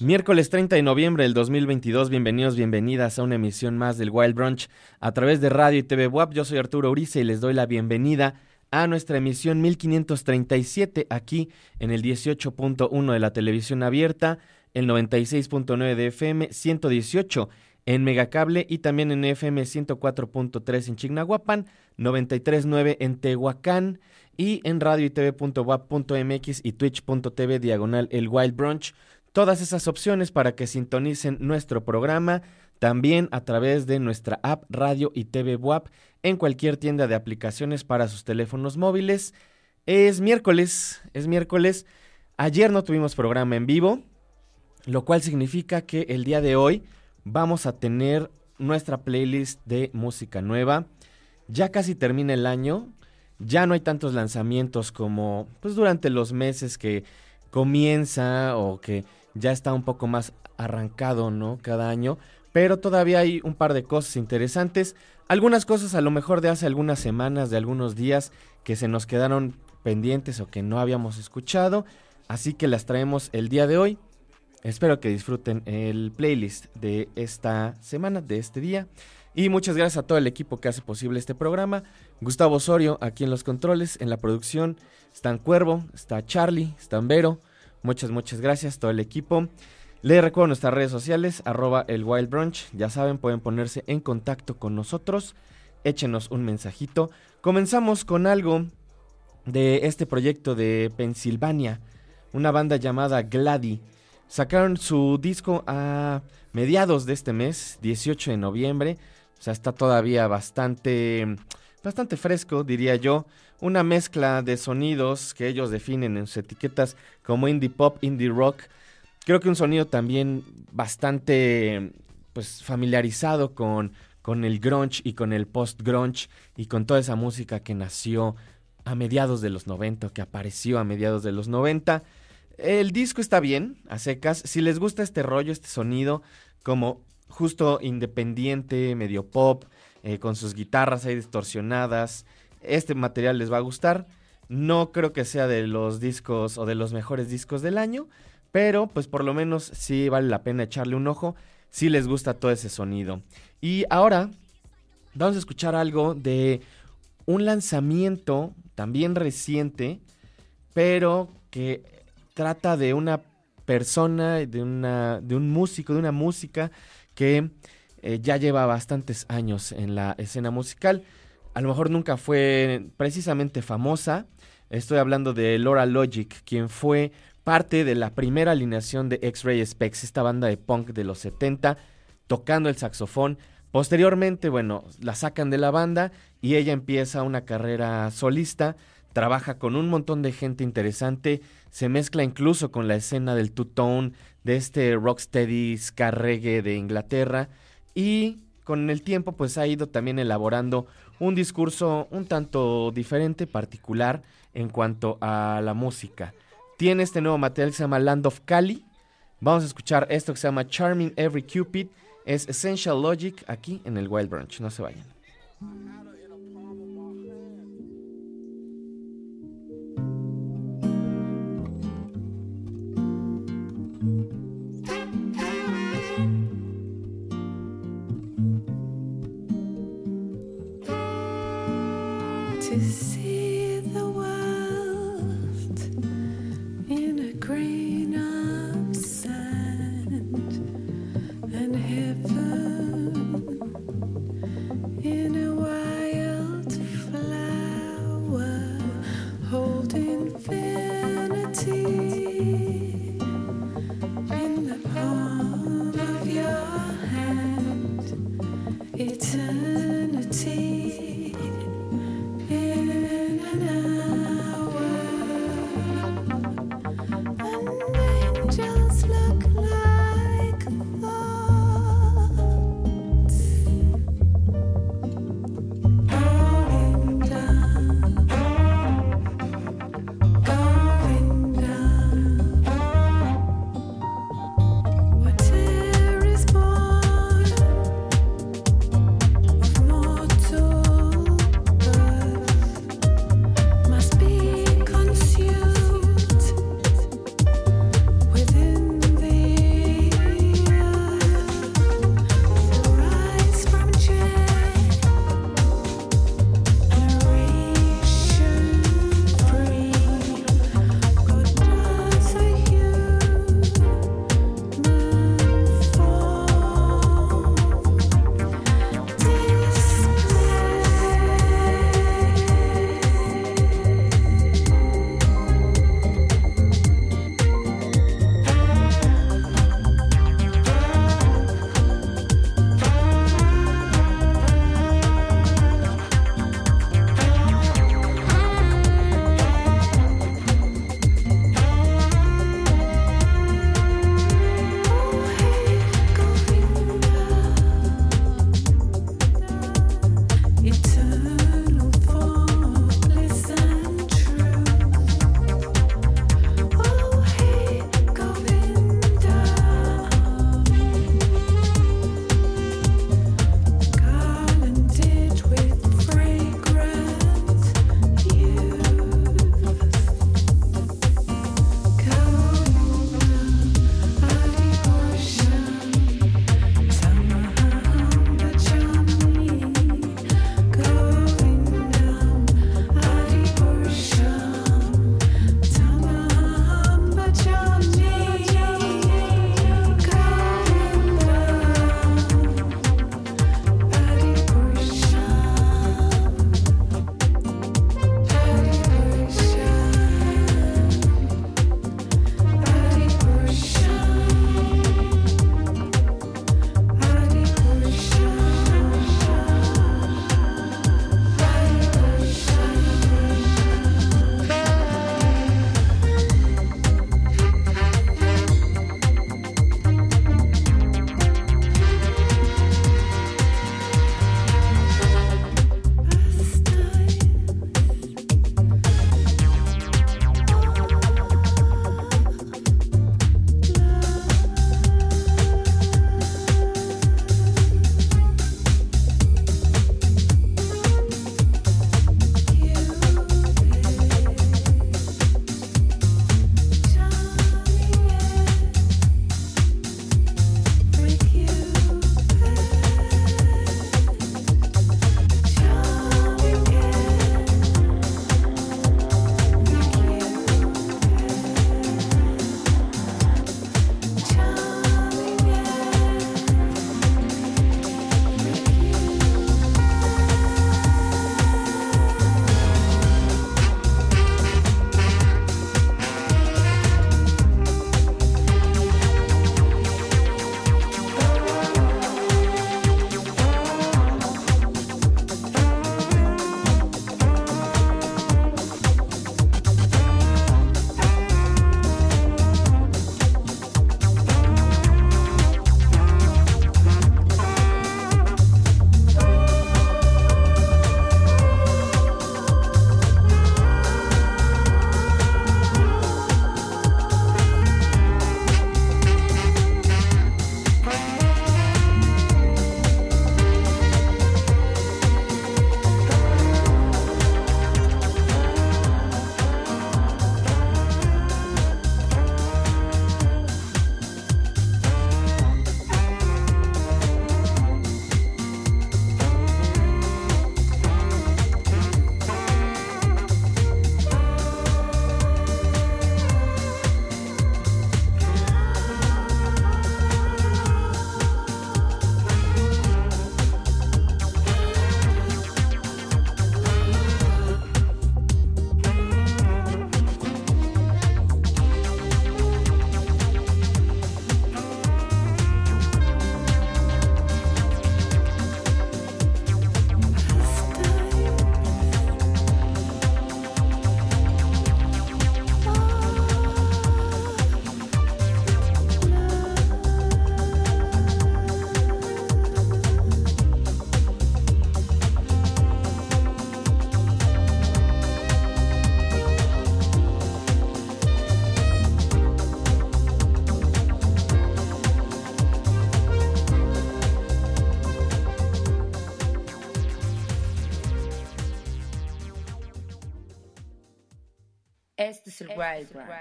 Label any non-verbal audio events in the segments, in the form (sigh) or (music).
Miércoles 30 de noviembre del 2022, bienvenidos, bienvenidas a una emisión más del Wild Brunch a través de radio y TV WAP. Yo soy Arturo Urice y les doy la bienvenida a nuestra emisión 1537 aquí en el 18.1 de la televisión abierta, el 96.9 de FM, 118 en Megacable y también en FM 104.3 en Chignahuapan, 93.9 en Tehuacán y en radio y tv.wap.mx y twitch.tv diagonal el Wild Brunch. Todas esas opciones para que sintonicen nuestro programa también a través de nuestra app Radio y TV WAP en cualquier tienda de aplicaciones para sus teléfonos móviles. Es miércoles, es miércoles. Ayer no tuvimos programa en vivo, lo cual significa que el día de hoy vamos a tener nuestra playlist de música nueva. Ya casi termina el año, ya no hay tantos lanzamientos como pues durante los meses que comienza o que ya está un poco más arrancado, ¿no? Cada año, pero todavía hay un par de cosas interesantes, algunas cosas a lo mejor de hace algunas semanas, de algunos días que se nos quedaron pendientes o que no habíamos escuchado. Así que las traemos el día de hoy. Espero que disfruten el playlist de esta semana, de este día. Y muchas gracias a todo el equipo que hace posible este programa. Gustavo Osorio aquí en los controles, en la producción. Están Cuervo, está Charlie, están Vero. Muchas, muchas gracias a todo el equipo. Les recuerdo nuestras redes sociales, arroba el Wild Brunch. Ya saben, pueden ponerse en contacto con nosotros. Échenos un mensajito. Comenzamos con algo de este proyecto de Pensilvania, una banda llamada Glady. Sacaron su disco a mediados de este mes, 18 de noviembre. O sea, está todavía bastante, bastante fresco, diría yo. Una mezcla de sonidos que ellos definen en sus etiquetas como indie pop, indie rock creo que un sonido también bastante pues familiarizado con, con el grunge y con el post-grunge y con toda esa música que nació a mediados de los 90, que apareció a mediados de los 90. El disco está bien, a secas. Si les gusta este rollo, este sonido, como justo independiente, medio pop, eh, con sus guitarras ahí distorsionadas, este material les va a gustar. No creo que sea de los discos o de los mejores discos del año, pero pues por lo menos sí vale la pena echarle un ojo si les gusta todo ese sonido. Y ahora vamos a escuchar algo de un lanzamiento también reciente, pero que trata de una persona, de, una, de un músico, de una música que eh, ya lleva bastantes años en la escena musical. A lo mejor nunca fue precisamente famosa. Estoy hablando de Laura Logic, quien fue parte de la primera alineación de X-Ray Specs, esta banda de punk de los 70, tocando el saxofón. Posteriormente, bueno, la sacan de la banda y ella empieza una carrera solista, trabaja con un montón de gente interesante, se mezcla incluso con la escena del two-tone, de este rocksteady ska de Inglaterra y con el tiempo pues ha ido también elaborando un discurso un tanto diferente, particular en cuanto a la música tiene este nuevo material que se llama Land of Cali. Vamos a escuchar esto que se llama Charming Every Cupid. Es Essential Logic aquí en el Wild Branch. No se vayan. green.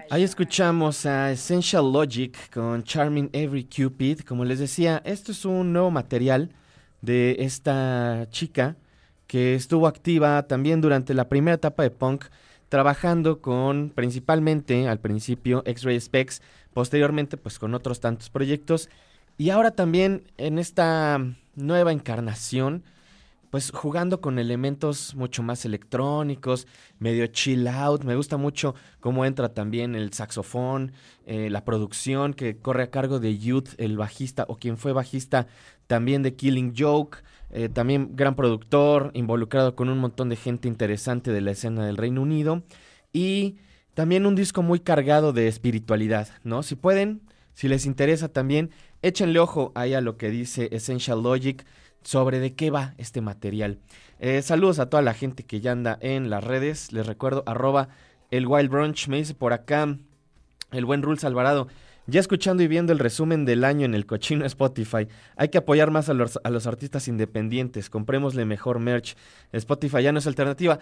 Ahí escuchamos a Essential Logic con Charming Every Cupid. Como les decía, esto es un nuevo material de esta chica que estuvo activa también durante la primera etapa de punk, trabajando con principalmente al principio X-Ray Specs, posteriormente pues con otros tantos proyectos y ahora también en esta nueva encarnación pues jugando con elementos mucho más electrónicos, medio chill out. Me gusta mucho cómo entra también el saxofón, eh, la producción que corre a cargo de Youth, el bajista o quien fue bajista también de Killing Joke. Eh, también gran productor, involucrado con un montón de gente interesante de la escena del Reino Unido. Y también un disco muy cargado de espiritualidad, ¿no? Si pueden, si les interesa también, échenle ojo ahí a lo que dice Essential Logic sobre de qué va este material. Eh, saludos a toda la gente que ya anda en las redes. Les recuerdo, arroba el Wild Brunch. Me dice por acá el buen Rules Alvarado. Ya escuchando y viendo el resumen del año en el cochino (laughs) Spotify, hay que apoyar más a los, a los artistas independientes. Comprémosle mejor merch. Spotify ya no es alternativa.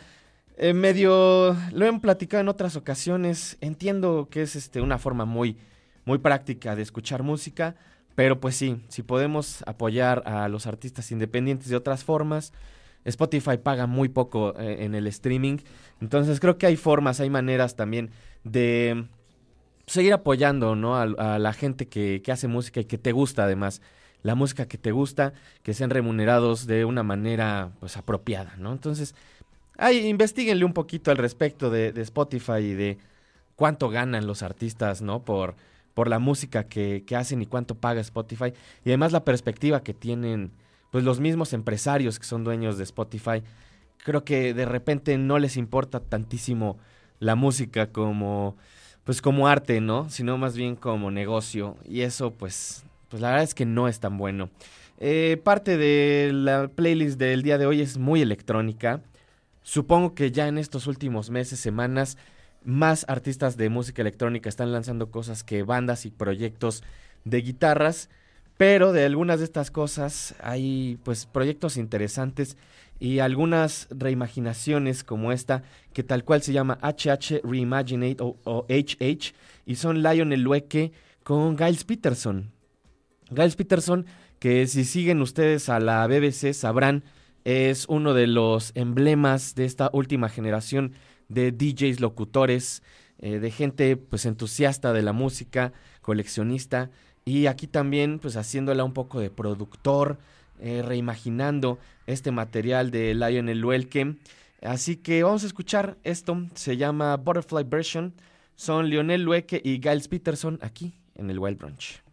Eh, medio lo he platicado en otras ocasiones. Entiendo que es este, una forma muy, muy práctica de escuchar música pero pues sí, si podemos apoyar a los artistas independientes de otras formas, Spotify paga muy poco eh, en el streaming, entonces creo que hay formas, hay maneras también de seguir apoyando ¿no? a, la gente que, que, hace música y que te gusta además. La música que te gusta, que sean remunerados de una manera pues apropiada, ¿no? Entonces, ahí investiguenle un poquito al respecto de, de Spotify y de cuánto ganan los artistas, ¿no? Por, por la música que, hacen y cuánto paga Spotify. Y además la perspectiva que tienen pues los mismos empresarios que son dueños de Spotify. Creo que de repente no les importa tantísimo la música como pues como arte, ¿no? Sino más bien como negocio. Y eso pues pues la verdad es que no es tan bueno. Eh, parte de la playlist del día de hoy es muy electrónica. Supongo que ya en estos últimos meses, semanas, más artistas de música electrónica están lanzando cosas que bandas y proyectos de guitarras, pero de algunas de estas cosas hay pues proyectos interesantes y algunas reimaginaciones como esta que tal cual se llama HH Reimaginate o, HH y son Lionel Lueke con Giles Peterson. Giles Peterson que si siguen ustedes a la BBC sabrán es uno de los emblemas de esta última generación de DJs, locutores, eh, de gente pues entusiasta de la música, coleccionista y aquí también pues haciéndola un poco de productor, eh, reimaginando este material de Lionel Luelke. Así que vamos a escuchar esto, se llama Butterfly Version, son Lionel Lueke y Giles Peterson aquí en el Wild Brunch.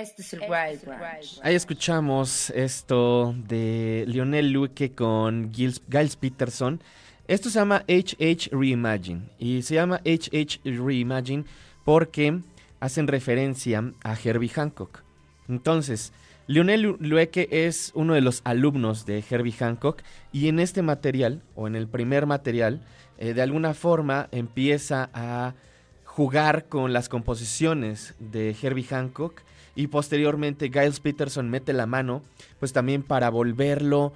Este es el Wild Branch. Ahí escuchamos esto de Lionel Luque con Giles, Giles Peterson. Esto se llama HH Reimagine. Y se llama HH Reimagine porque hacen referencia a Herbie Hancock. Entonces, Lionel Lu- Lueke es uno de los alumnos de Herbie Hancock y en este material, o en el primer material, eh, de alguna forma empieza a jugar con las composiciones de Herbie Hancock y posteriormente Giles Peterson mete la mano, pues también para volverlo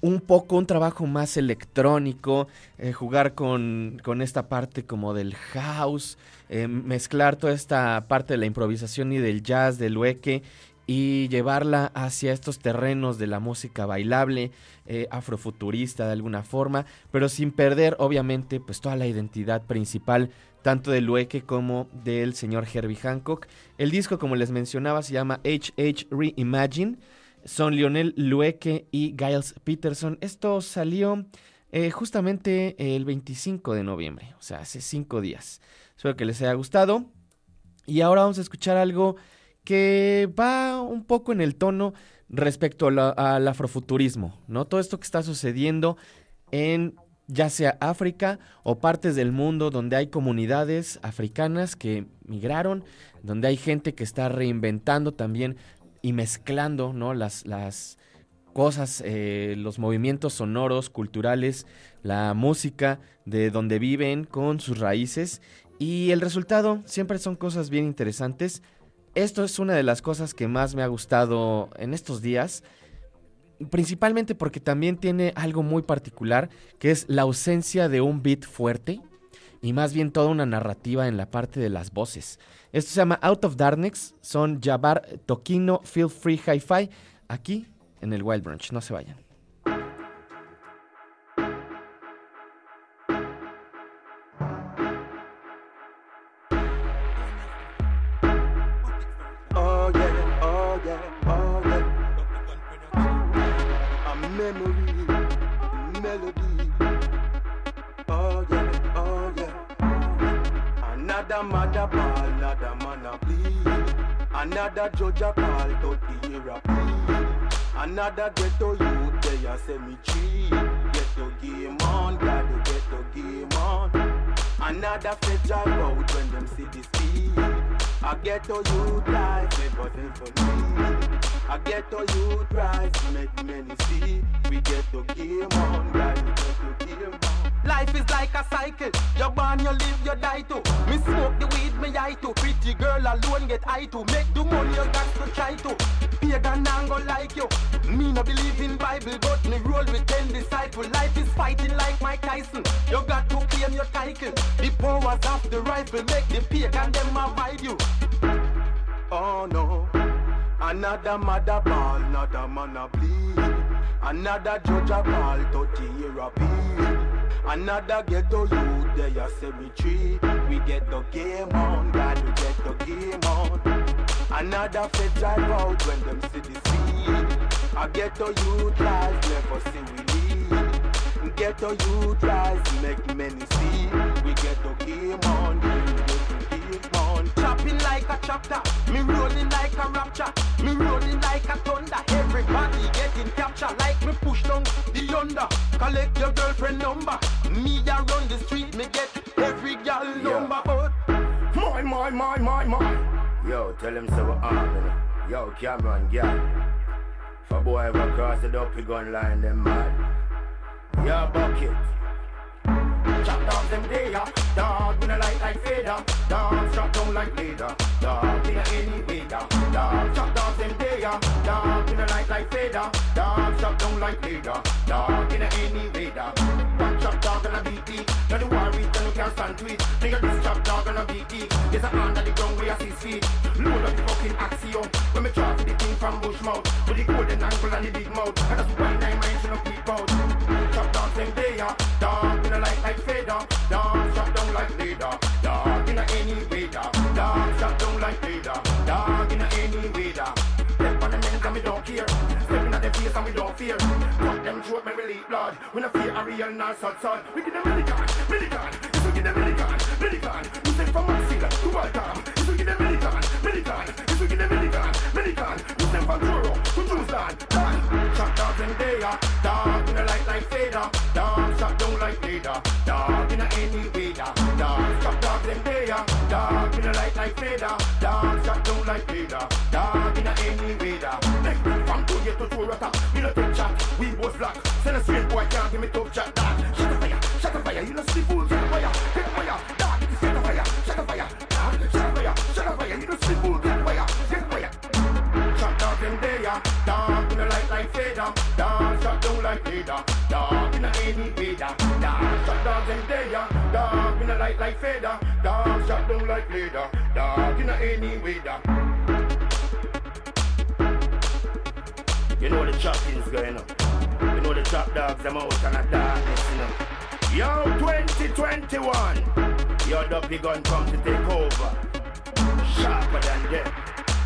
un poco un trabajo más electrónico, eh, jugar con, con esta parte como del house, eh, mezclar toda esta parte de la improvisación y del jazz, del hueque, y llevarla hacia estos terrenos de la música bailable, eh, afrofuturista de alguna forma, pero sin perder obviamente pues toda la identidad principal tanto del Lueke como del señor Herbie Hancock. El disco, como les mencionaba, se llama HH Reimagine. Son Lionel Lueke y Giles Peterson. Esto salió eh, justamente el 25 de noviembre, o sea, hace cinco días. Espero que les haya gustado. Y ahora vamos a escuchar algo que va un poco en el tono respecto al afrofuturismo, ¿no? Todo esto que está sucediendo en ya sea África o partes del mundo donde hay comunidades africanas que migraron, donde hay gente que está reinventando también y mezclando, ¿no? Las, las cosas, eh, los movimientos sonoros, culturales, la música de donde viven con sus raíces y el resultado siempre son cosas bien interesantes. Esto es una de las cosas que más me ha gustado en estos días, principalmente porque también tiene algo muy particular, que es la ausencia de un beat fuerte y más bien toda una narrativa en la parte de las voces. Esto se llama Out of Darkness, son Jabbar Tokino Feel Free Hi-Fi, aquí en el Wild Branch, no se vayan. that ghetto youth, they a say me cheat. Ghetto game on, got the ghetto game on. Another federal out when them see the speed. I ghetto youth life, everything for me. I ghetto youth rise, make many see. We get ghetto game on, got the ghetto game on. Life is like a cycle. You born, you live, you die too. Me smoke the weed, me eye too. Pretty girl alone get eye too. Make the money you got to try to. Pagan and go like you. Me no believe in Bible, but me roll with ten disciples. Life is fighting like Mike Tyson. You got to claim your title. The powers of the rifle make the pagan them avoid you. Oh no. Another mother ball, another man a bleed. Another judge a call, 30 year appeal. Another ghetto youth, there a cemetery. We get the game on, God, we get the game on. Another fit drive out when them see the sea. A ghetto youth lies, never see we leave. Ghetto youth rise, make many see. We get the game on, we get the game on. Chopping like a chopper, me rolling like a rapture, me rolling like a thunder. Everybody getting captured like me push down the yonder. Collect your girlfriend number. Me a run the street, me get every gal number. But my, my, my, my, my. Yo, tell him so uh, we're armed. Yo, Cameron. If a boy ever cross the dopey gun line, them mad. Yo, bucket. Down them there, dog in a light like fader, dog shot down like leader, dog in any way, dog chop down them there, dog in a light like fader, dog shot down like leader, dog in any way, dog. One chop dog and a BT, now the war with them can't stand to it. Nigga this chop dog and a BT, there's a under the ground where I see feet. Load up the fucking axiom, when me drop the thing from Bushmouth, with the golden angle and the big mouth, and that's why nine minds in a peep out. Chop down them there, dog in a light like fader, and we don't fear. Cut them throat when we leak blood. We no fear a real nor sud sud. We get the milligan, we get the milligan. We send from Maxilla to. If we get the milligan, we get the milligan. We send from Truro to Jerusalem. Dog, shot dogs in there. Dog in a light like fader. Dog shot down like leader. Dog in a any way. Dog shot dogs in there. Dog in a light like fader. Dog shot down like leader. Dog in a any. Next from two years to two. We both black. Send a straight boy can't give me tough chat. Dog, shut the fire. Shut the fire. You know see fool. Shut the fire. Get the fire. Dog, get the fire. Shut the fire. Dog, shut the fire. Shut the fire. You know see fool. Get the fire. Get the fire. Shot dog in there, dog in a light like fader, dog shot down like leader, dog in a any fader, dog shot dogs in there, dog in a light like fader, dog shot down like leader, dog in a any wader. You know the chopping's going on. You know the chop dogs them out and a darkness, you know. Yo, 2021, your dopey gun come to take over. Sharper than them.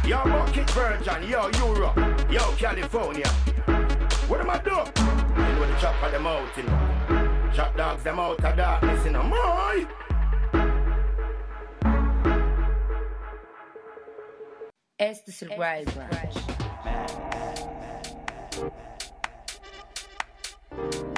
Yo, Bucket Virgin, yo, Europe, yo, California. What am I do? You know the chop of them out, you know. Chop dogs them out of darkness, you know. My! Este es el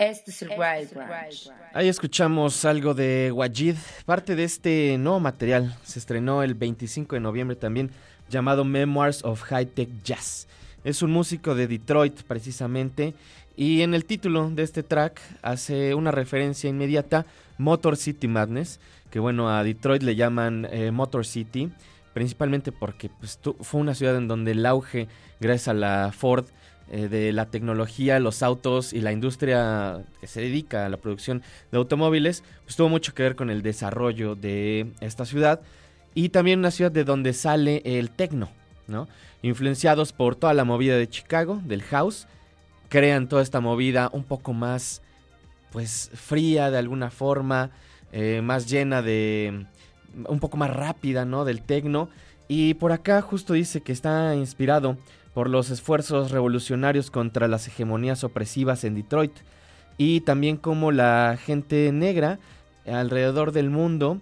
Este es el Wild Branch. Ahí escuchamos algo de Wajid, parte de este nuevo material. Se estrenó el 25 de noviembre también, llamado Memoirs of High Tech Jazz. Es un músico de Detroit precisamente y en el título de este track hace una referencia inmediata Motor City Madness, que bueno, a Detroit le llaman eh, Motor City, principalmente porque pues, fue una ciudad en donde el auge, gracias a la Ford, eh, de la tecnología, los autos y la industria que se dedica a la producción de automóviles, pues tuvo mucho que ver con el desarrollo de esta ciudad y también una ciudad de donde sale el techno, ¿no? Influenciados por toda la movida de Chicago, del house, crean toda esta movida un poco más, pues, fría de alguna forma, eh, más llena de, un poco más rápida, ¿no? Del techno. Y por acá justo dice que está inspirado por los esfuerzos revolucionarios contra las hegemonías opresivas en Detroit y también como la gente negra alrededor del mundo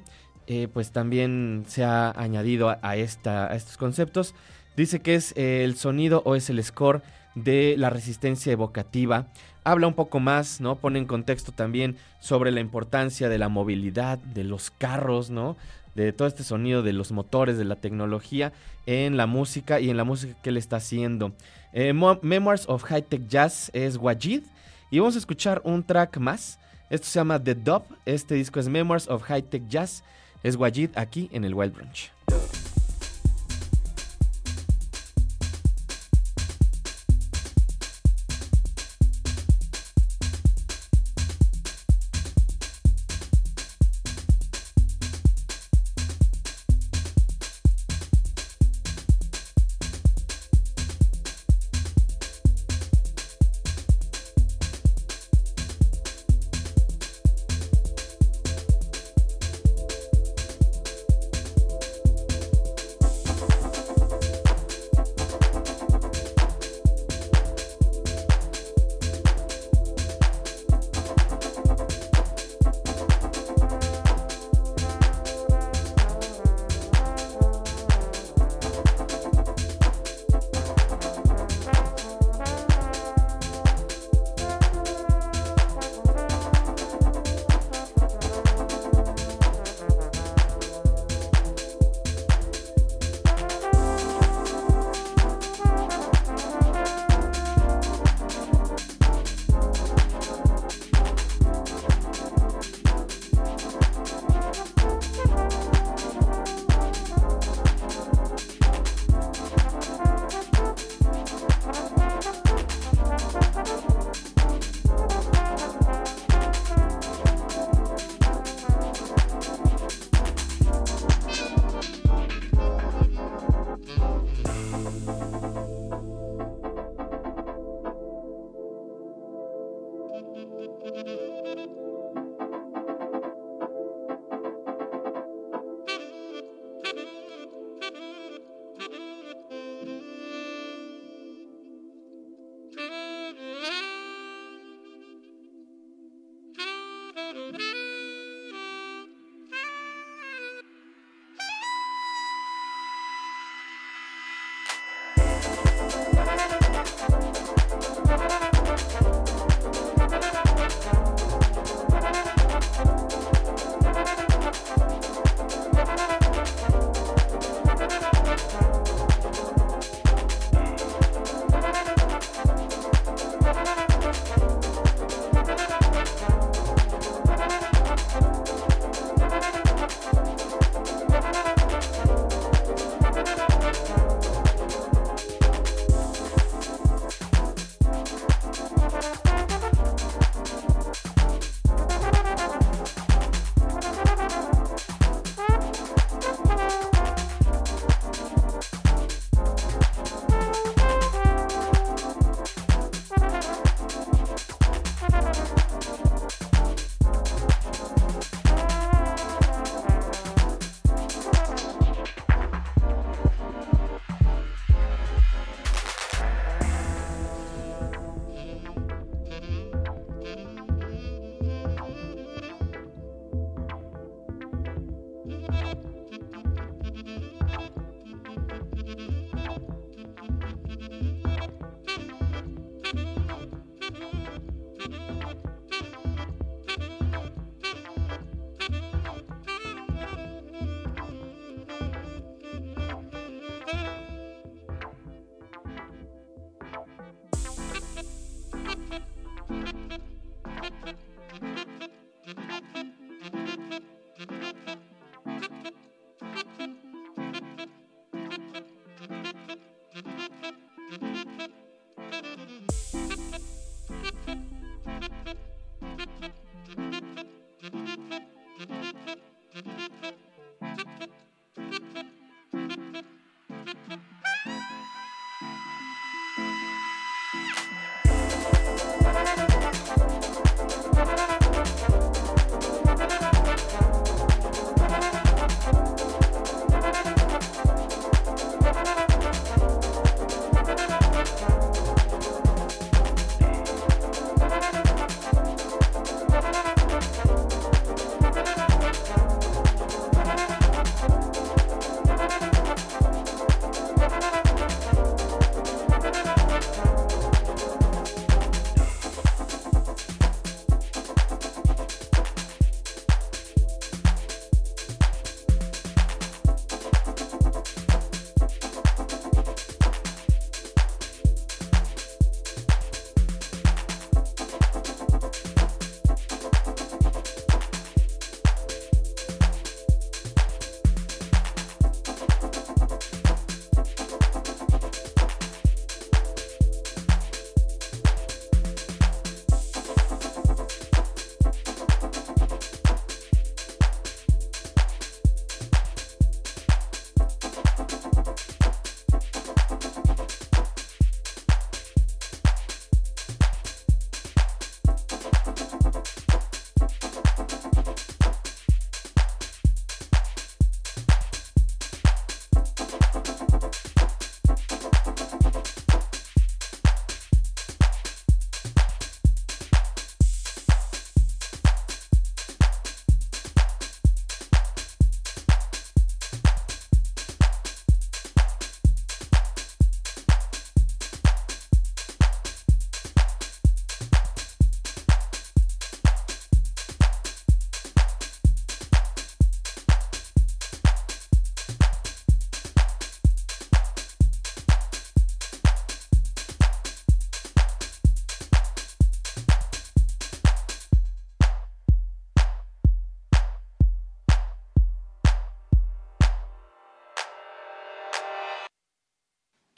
eh, pues también se ha añadido a, esta, a estos conceptos. Dice que es el sonido o es el score de la resistencia evocativa. Habla un poco más, ¿no? Pone en contexto también sobre la importancia de la movilidad, de los carros, ¿no? De todo este sonido de los motores, de la tecnología en la música y en la música que él está haciendo. Eh, Memoirs of High Tech Jazz es Wajid y vamos a escuchar un track más. Esto se llama The Dub. Este disco es Memoirs of High Tech Jazz. Es Wajid aquí en el Wild Branch.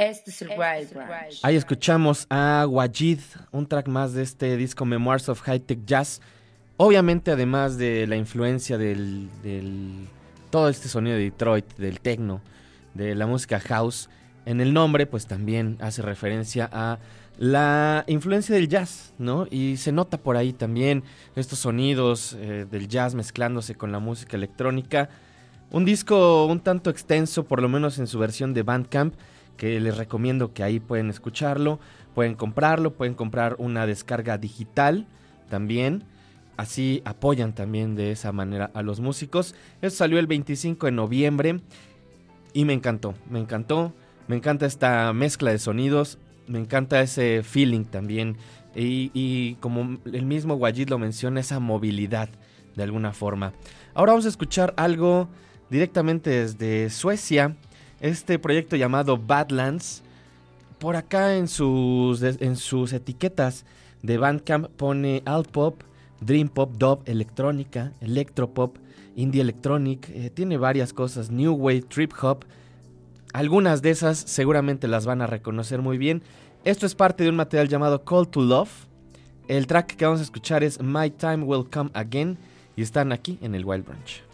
Este es el Wild Branch. Ahí escuchamos a Wajid, un track más de este disco Memoirs of High Tech Jazz. Obviamente, además de la influencia del, del todo este sonido de Detroit, del techno, de la música house, en el nombre, pues también hace referencia a la influencia del jazz, ¿no? Y se nota por ahí también estos sonidos eh, del jazz mezclándose con la música electrónica. Un disco un tanto extenso, por lo menos en su versión de Bandcamp que les recomiendo que ahí pueden escucharlo, pueden comprarlo, pueden comprar una descarga digital también. Así apoyan también de esa manera a los músicos. Eso salió el 25 de noviembre y me encantó, me encantó. Me encanta esta mezcla de sonidos, me encanta ese feeling también. Y, como el mismo Wajid lo menciona, esa movilidad de alguna forma. Ahora vamos a escuchar algo directamente desde Suecia este proyecto llamado Badlands. Por acá en sus, en sus etiquetas de Bandcamp pone alt pop, dream pop, dub, electrónica, electropop, indie electronic, eh, tiene varias cosas, new wave, trip hop. Algunas de esas seguramente las van a reconocer muy bien. Esto es parte de un material llamado Call to Love. El track que vamos a escuchar es My Time Will Come Again y están aquí en el Wild Branch.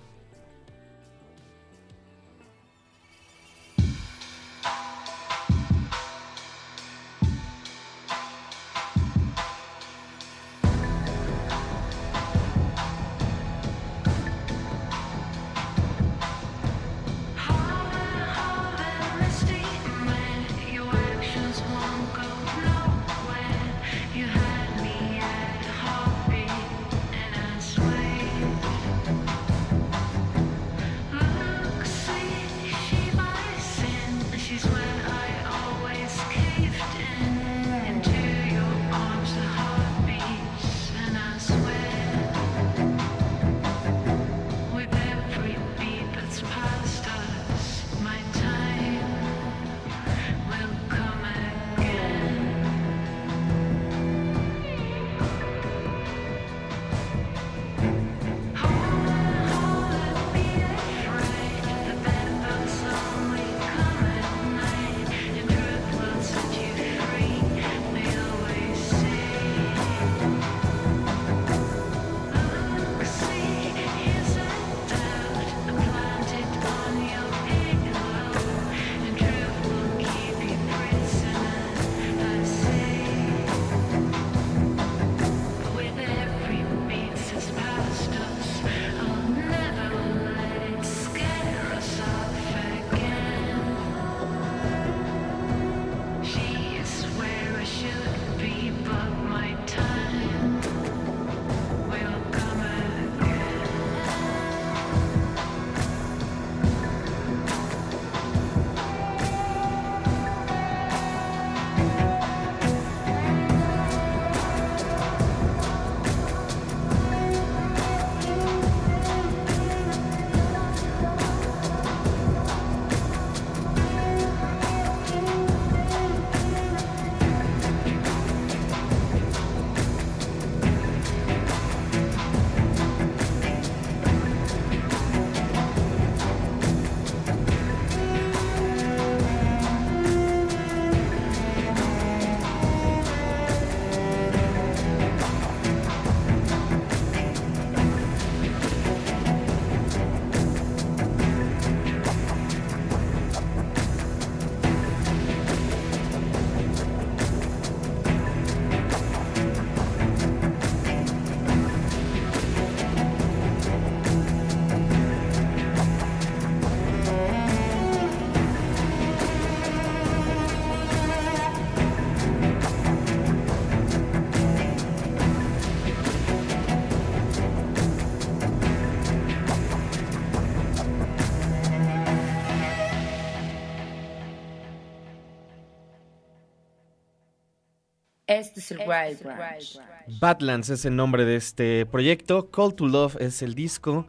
Este es el Wild Branch. Badlands es el nombre de este proyecto. Call to Love es el disco.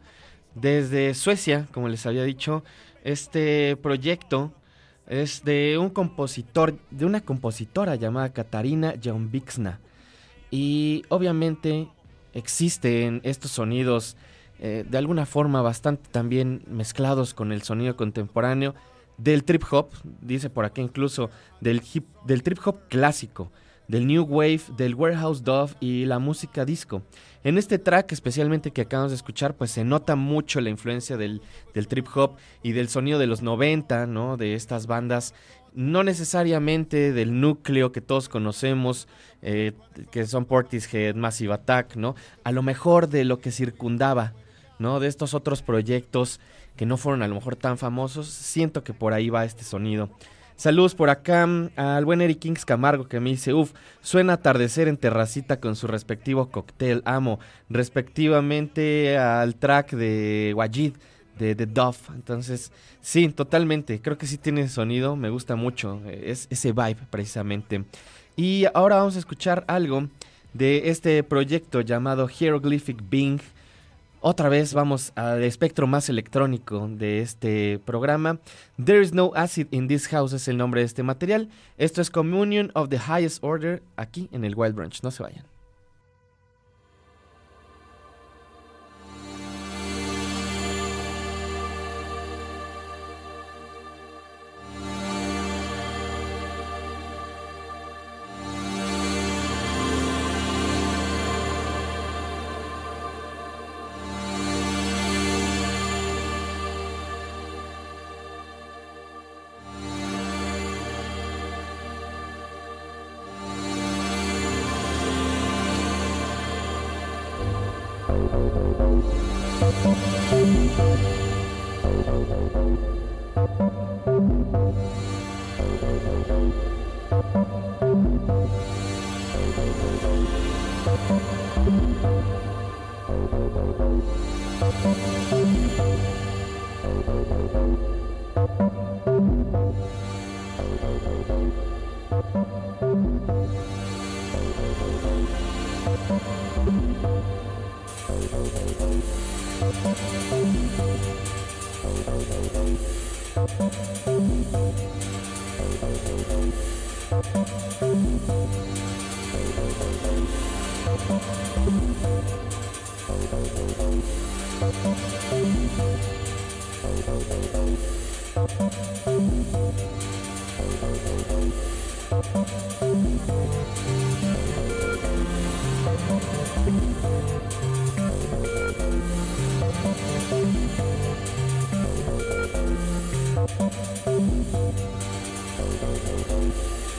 Desde Suecia, como les había dicho, este proyecto es de un compositor, de una compositora llamada Katarina Jaunbixna. Y obviamente existen estos sonidos eh, de alguna forma bastante también mezclados con el sonido contemporáneo. del trip hop, dice por aquí incluso del, hip, del trip hop clásico, del new wave, del warehouse dove y la música disco. En este track, especialmente que acabamos de escuchar, pues se nota mucho la influencia del, del trip hop y del sonido de los 90, ¿no? De estas bandas no necesariamente del núcleo que todos conocemos, eh, que son Portishead, Massive Attack, ¿no? A lo mejor de lo que circundaba, ¿no? De estos otros proyectos que no fueron a lo mejor tan famosos, siento que por ahí va este sonido. Saludos por acá mm, al buen Eric Kings Camargo que me dice, uff, suena atardecer en terracita con su respectivo cóctel, amo, respectivamente al track de Wajid de The Duff. Entonces, sí, totalmente. Creo que sí tiene sonido. Me gusta mucho. Es ese vibe, precisamente. Y ahora vamos a escuchar algo de este proyecto llamado Hieroglyphic Bing. Otra vez vamos al espectro más electrónico de este programa. There is no acid in this house es el nombre de este material. Esto es Communion of the Highest Order aquí en el Wild Branch. No se vayan. Thank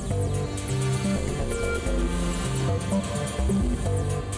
Thank you.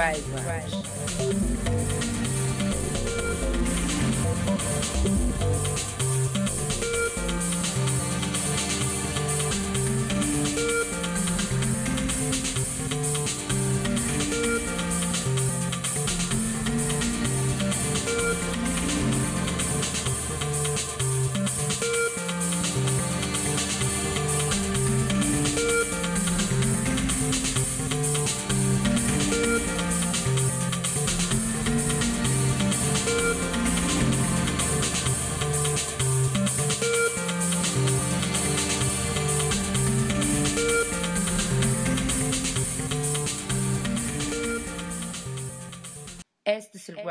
Right.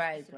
Este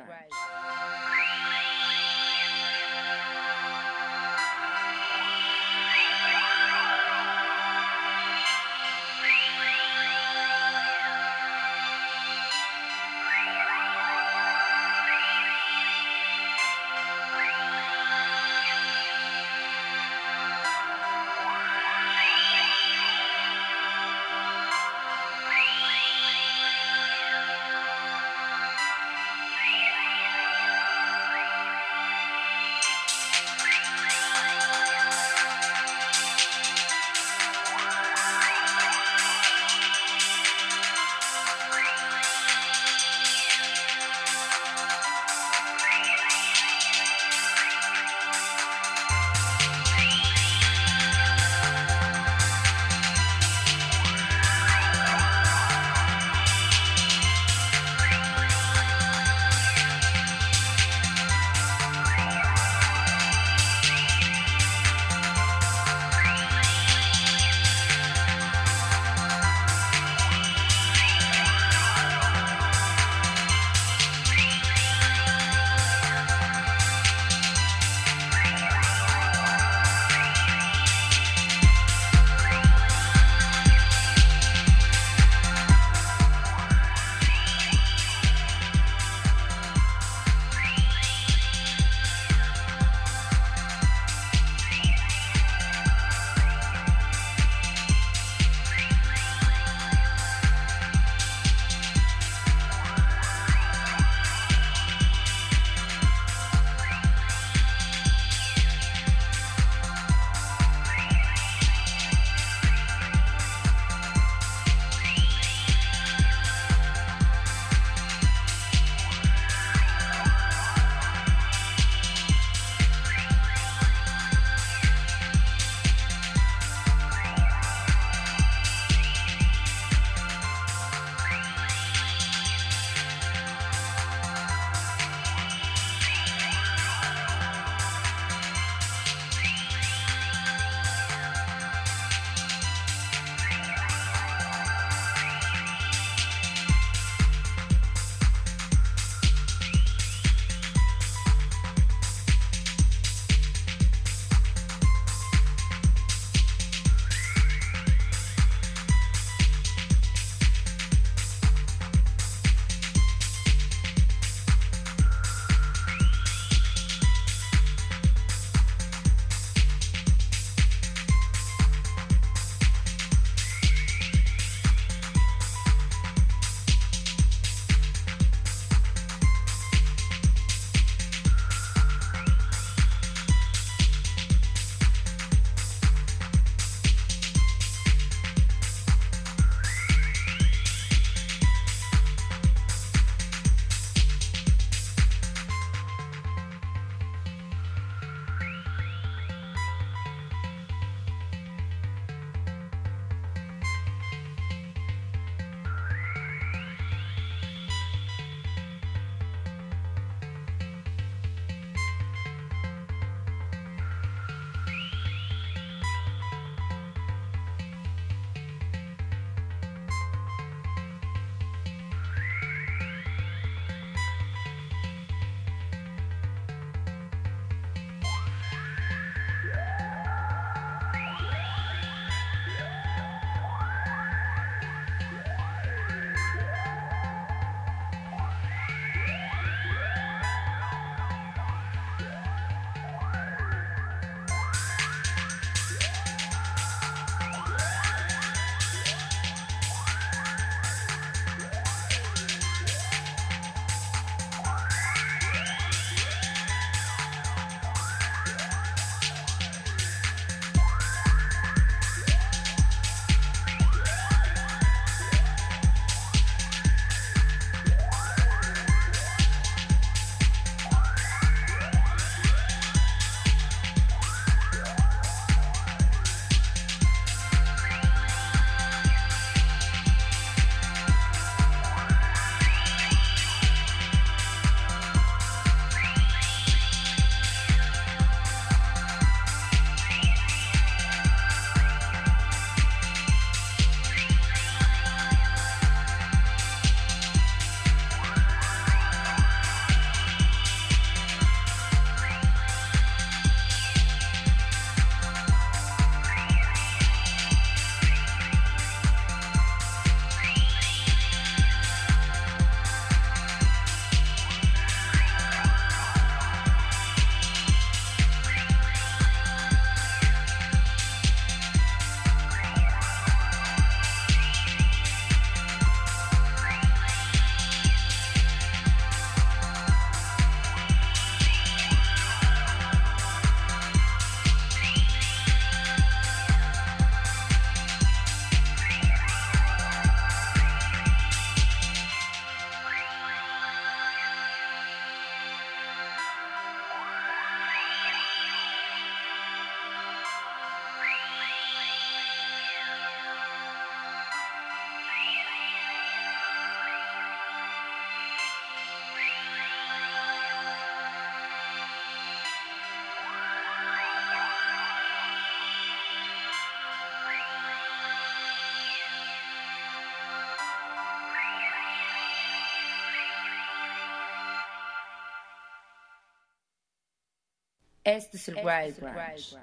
Este es el Wild Branch.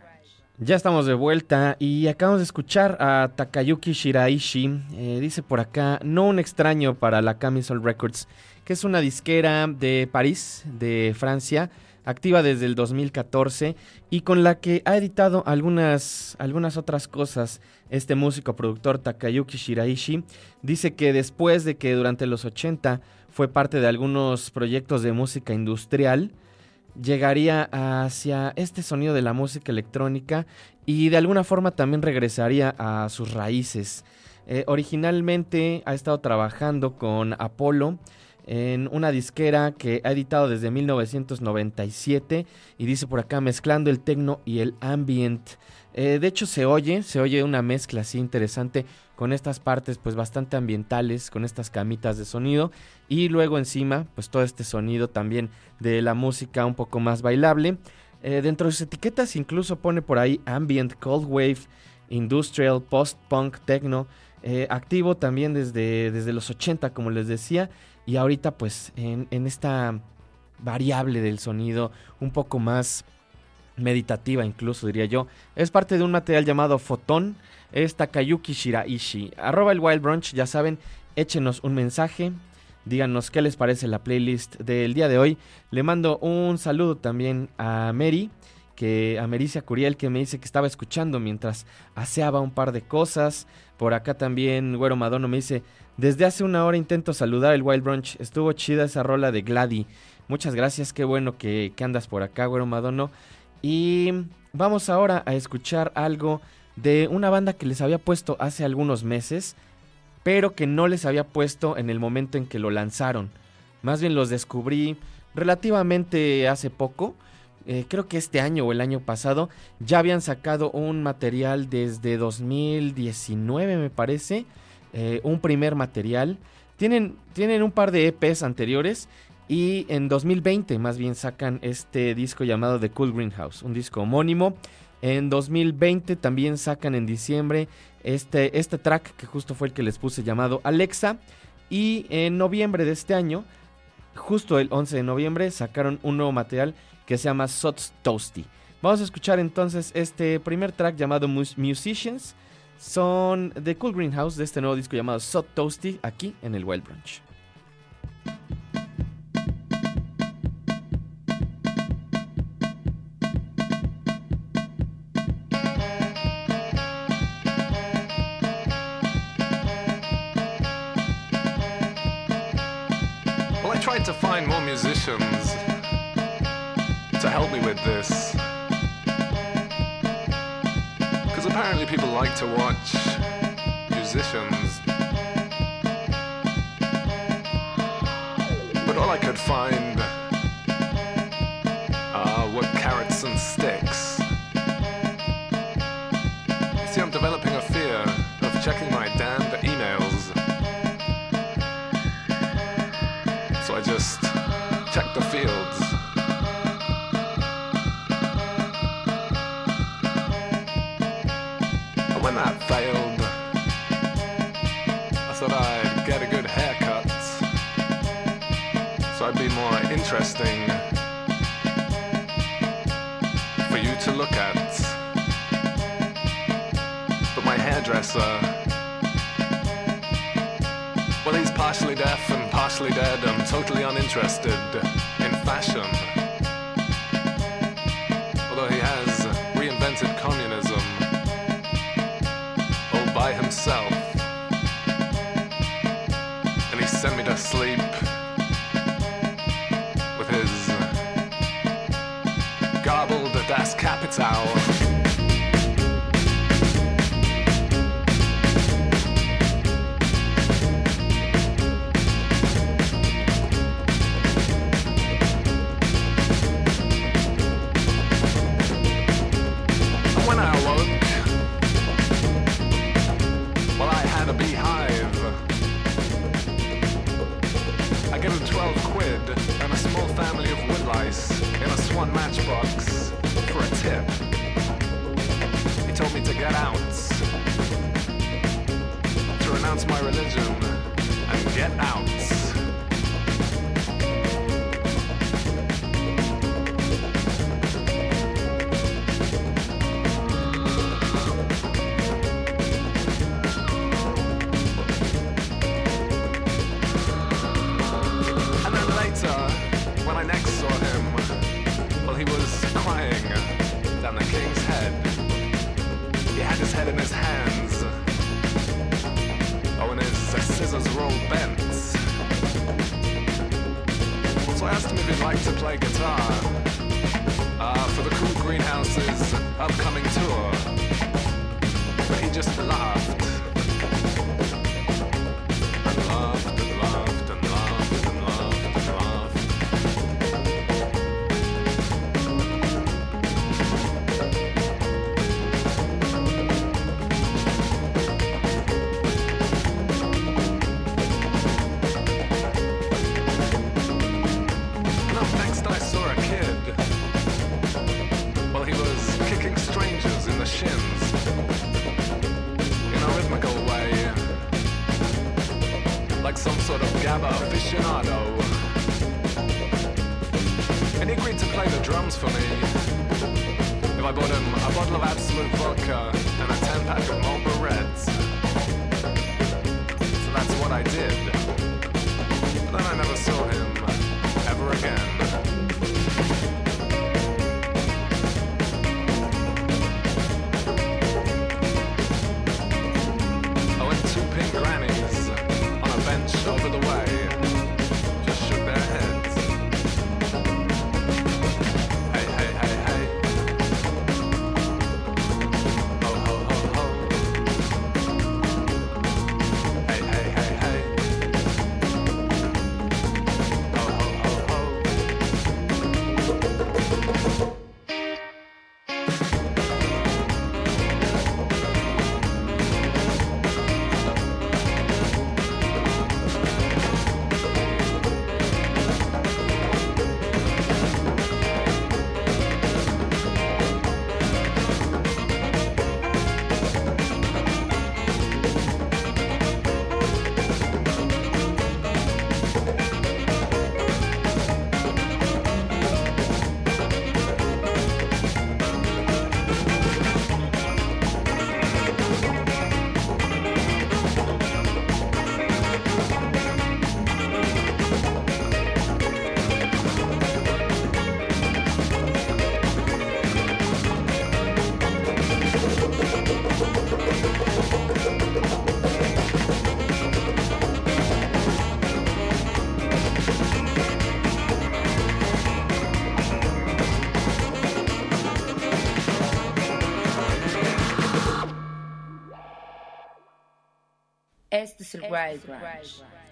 Ya estamos de vuelta y acabamos de escuchar a Takayuki Shiraishi. Eh, dice por acá, no un extraño para la Camisole Records, que es una disquera de París, de Francia, activa desde el 2014 y con la que ha editado algunas, algunas otras cosas. Este músico productor Takayuki Shiraishi dice que después de que durante los 80 fue parte de algunos proyectos de música industrial, llegaría hacia este sonido de la música electrónica y de alguna forma también regresaría a sus raíces. Eh, originalmente ha estado trabajando con Apollo en una disquera que ha editado desde 1997 y dice por acá mezclando el techno y el ambient. Eh, de hecho se oye, se oye una mezcla así interesante con estas partes pues bastante ambientales, con estas camitas de sonido y luego encima pues todo este sonido también de la música un poco más bailable. Eh, dentro de sus etiquetas incluso pone por ahí ambient, cold wave, industrial, post-punk, techno, eh, activo también desde, desde los 80 como les decía y ahorita pues en, en esta variable del sonido un poco más meditativa incluso diría yo. Es parte de un material llamado Fotón es Takayuki Shiraishi. Arroba el Wild Brunch, ya saben, échenos un mensaje, díganos qué les parece la playlist del día de hoy. Le mando un saludo también a Mary, que a Mericia Curiel, que me dice que estaba escuchando mientras aseaba un par de cosas. Por acá también Güero Madono me dice, desde hace una hora intento saludar el Wild Brunch, estuvo chida esa rola de Glady. Muchas gracias, qué bueno que, que andas por acá, Güero Madono. Y vamos ahora a escuchar algo de una banda que les había puesto hace algunos meses, pero que no les había puesto en el momento en que lo lanzaron. Más bien los descubrí relativamente hace poco. Eh, creo que este año o el año pasado ya habían sacado un material desde 2019 me parece. Eh, un primer material. Tienen, tienen un par de EPs anteriores y en 2020 más bien sacan este disco llamado The Cool Greenhouse, un disco homónimo en 2020 también sacan en diciembre este, este track que justo fue el que les puse llamado Alexa. Y en noviembre de este año, justo el 11 de noviembre, sacaron un nuevo material que se llama Sots Toasty. Vamos a escuchar entonces este primer track llamado Musicians. Son de Cool Greenhouse de este nuevo disco llamado Sot Toasty aquí en el Wild Brunch. This. Because apparently people like to watch musicians. But all I could find uh, were carrots and sticks. Interesting for you to look at. But my hairdresser, well, he's partially deaf and partially dead and totally uninterested in fashion.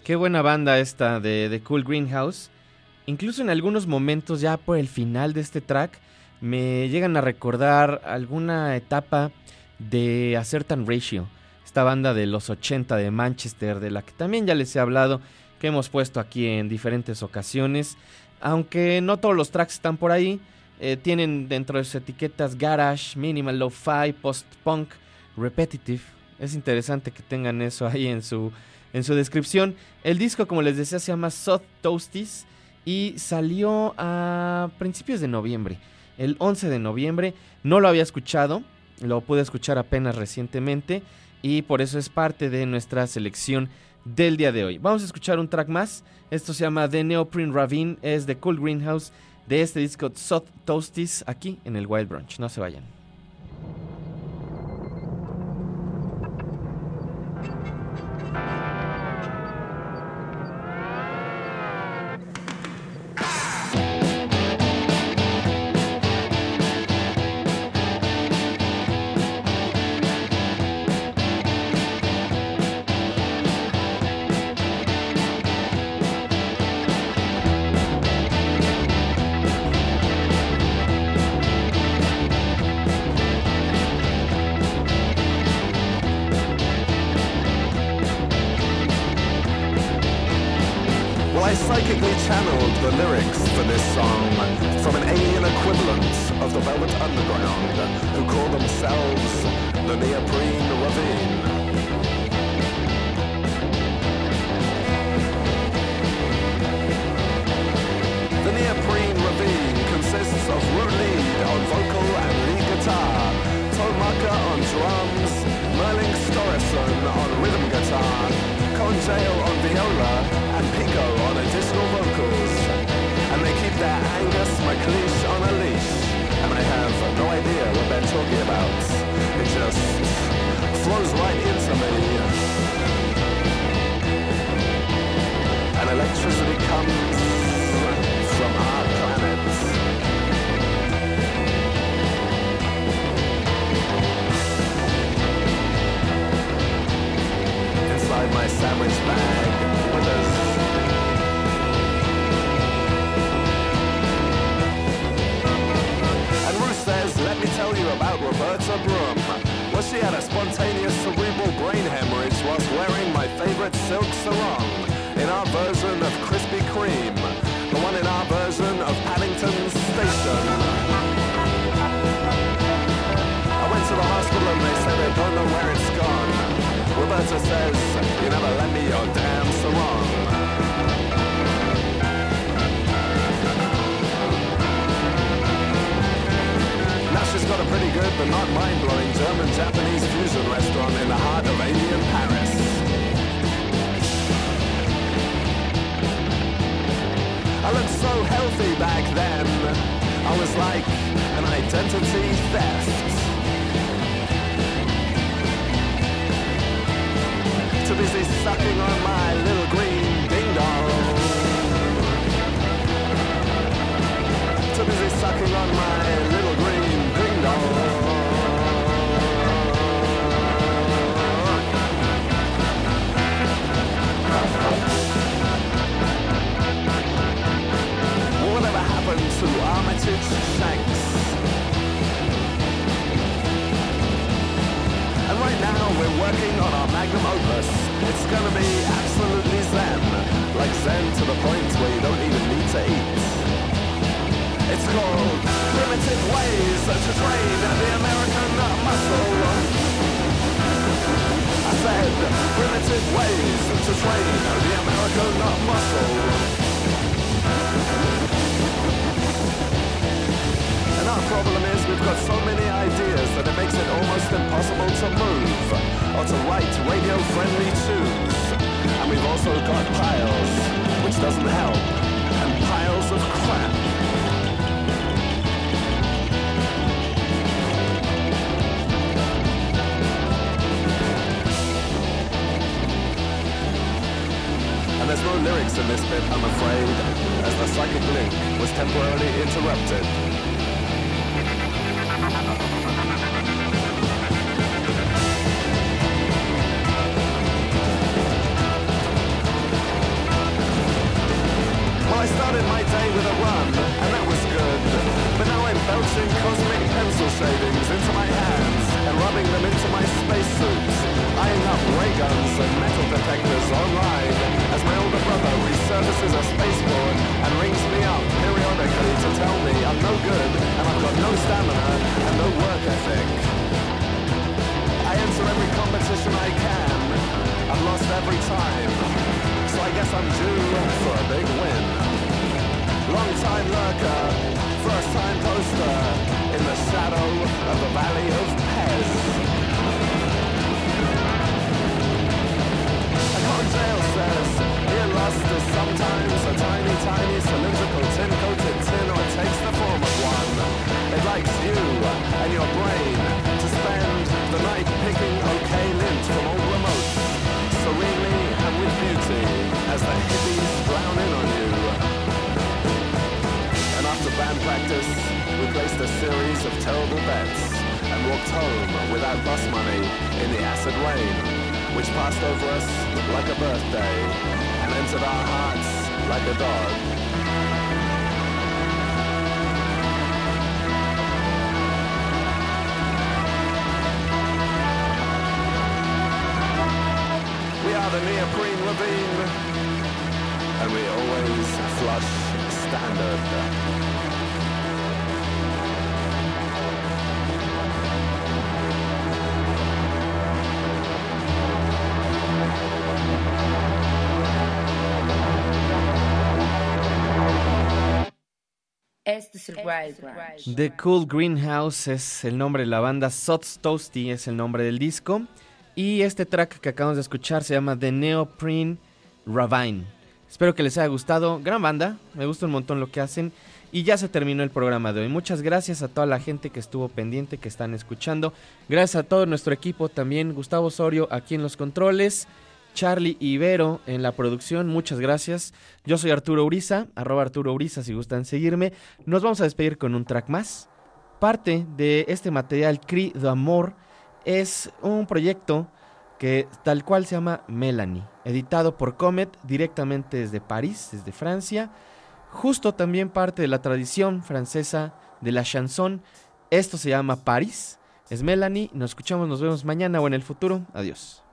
Qué buena banda esta de, de Cool Greenhouse. Incluso en algunos momentos, ya por el final de este track, me llegan a recordar alguna etapa de A Certain Ratio. Esta banda de los 80 de Manchester, de la que también ya les he hablado, que hemos puesto aquí en diferentes ocasiones. Aunque no todos los tracks están por ahí, eh, tienen dentro de sus etiquetas garage, minimal, lo-fi, post-punk, repetitive. Es interesante que tengan eso ahí en su, en su descripción. El disco, como les decía, se llama Soft Toasties y salió a principios de noviembre. El 11 de noviembre. No lo había escuchado, lo pude escuchar apenas recientemente y por eso es parte de nuestra selección del día de hoy. Vamos a escuchar un track más. Esto se llama The Neoprene Ravine, es de Cool Greenhouse de este disco Soft Toasties aquí en el Wild Brunch. No se vayan. The Neoprene Ravine consists of Root Lead on vocal and lead guitar, Tomaka on drums, Merling Storison on rhythm guitar, Conjale on viola, and Pico on additional vocals. And they keep their Angus on a leash. And I have no idea what they're talking about. It just flows right in somebody here. And electricity comes from our planet. Inside my sandwich bag, withers. And Ruth says, let me tell you about Roberta Broom. Well, she had a spontaneous cerebral brain hemorrhage whilst wearing my favorite silk sarong in our version of Krispy Kreme, the one in our version of Paddington Station. I went to the hospital and they said they don't know where it's gone. Roberta says, you never lend me your damn sarong. Got a pretty good but not mind-blowing German-Japanese fusion restaurant in the heart of alien Paris. I looked so healthy back then. I was like an identity theft. Too busy sucking on my little green ding dong. Too busy sucking on my little green absolutely zen. Like zen to the point where you don't even need to eat. It's called Primitive Ways to Train the American Muscle. I said primitive ways to train the American muscle. And our problem is we've got so many ideas that it makes it almost impossible to move or to write radio-friendly tunes. And we've also got piles, which doesn't help, and piles of crap. Lyrics in this bit, I'm afraid, as the psychic link was temporarily interrupted. Well, I started my day with a run, and that was good. But now I'm belching cosmic pencil shavings into my hands and rubbing them into my spacesuits, eyeing up ray guns and metal detectors online resurfaces a spaceport and rings me up periodically to tell me I'm no good and I've got no stamina and no work ethic. I enter every competition I can. I've lost every time. So I guess I'm due for a big win. Long time lurker, first time poster in the shadow of the valley of Pez. A cotton jail says, being sometimes a tiny, tiny cylindrical tin-coated tin or it takes the form of one. It likes you and your brain to spend the night picking okay lint from old remotes, serenely and with beauty as the hippies drown in on you. And after band practice, we placed a series of terrible bets and walked home without bus money in the acid rain, which passed over us like a birthday entered our hearts like a dog. We are the neoprene ravine, and we always flush standard. The Cool Greenhouse es el nombre de la banda, Sots Toasty es el nombre del disco. Y este track que acabamos de escuchar se llama The Neoprene Ravine. Espero que les haya gustado. Gran banda, me gusta un montón lo que hacen. Y ya se terminó el programa de hoy. Muchas gracias a toda la gente que estuvo pendiente, que están escuchando. Gracias a todo nuestro equipo también. Gustavo Osorio aquí en los controles. Charlie Ibero en la producción, muchas gracias. Yo soy Arturo Uriza, arroba Arturo Uriza si gustan seguirme. Nos vamos a despedir con un track más. Parte de este material Cri de Amor es un proyecto que tal cual se llama Melanie, editado por Comet directamente desde París, desde Francia, justo también parte de la tradición francesa de la chanson. Esto se llama París, es Melanie, nos escuchamos, nos vemos mañana o en el futuro, adiós.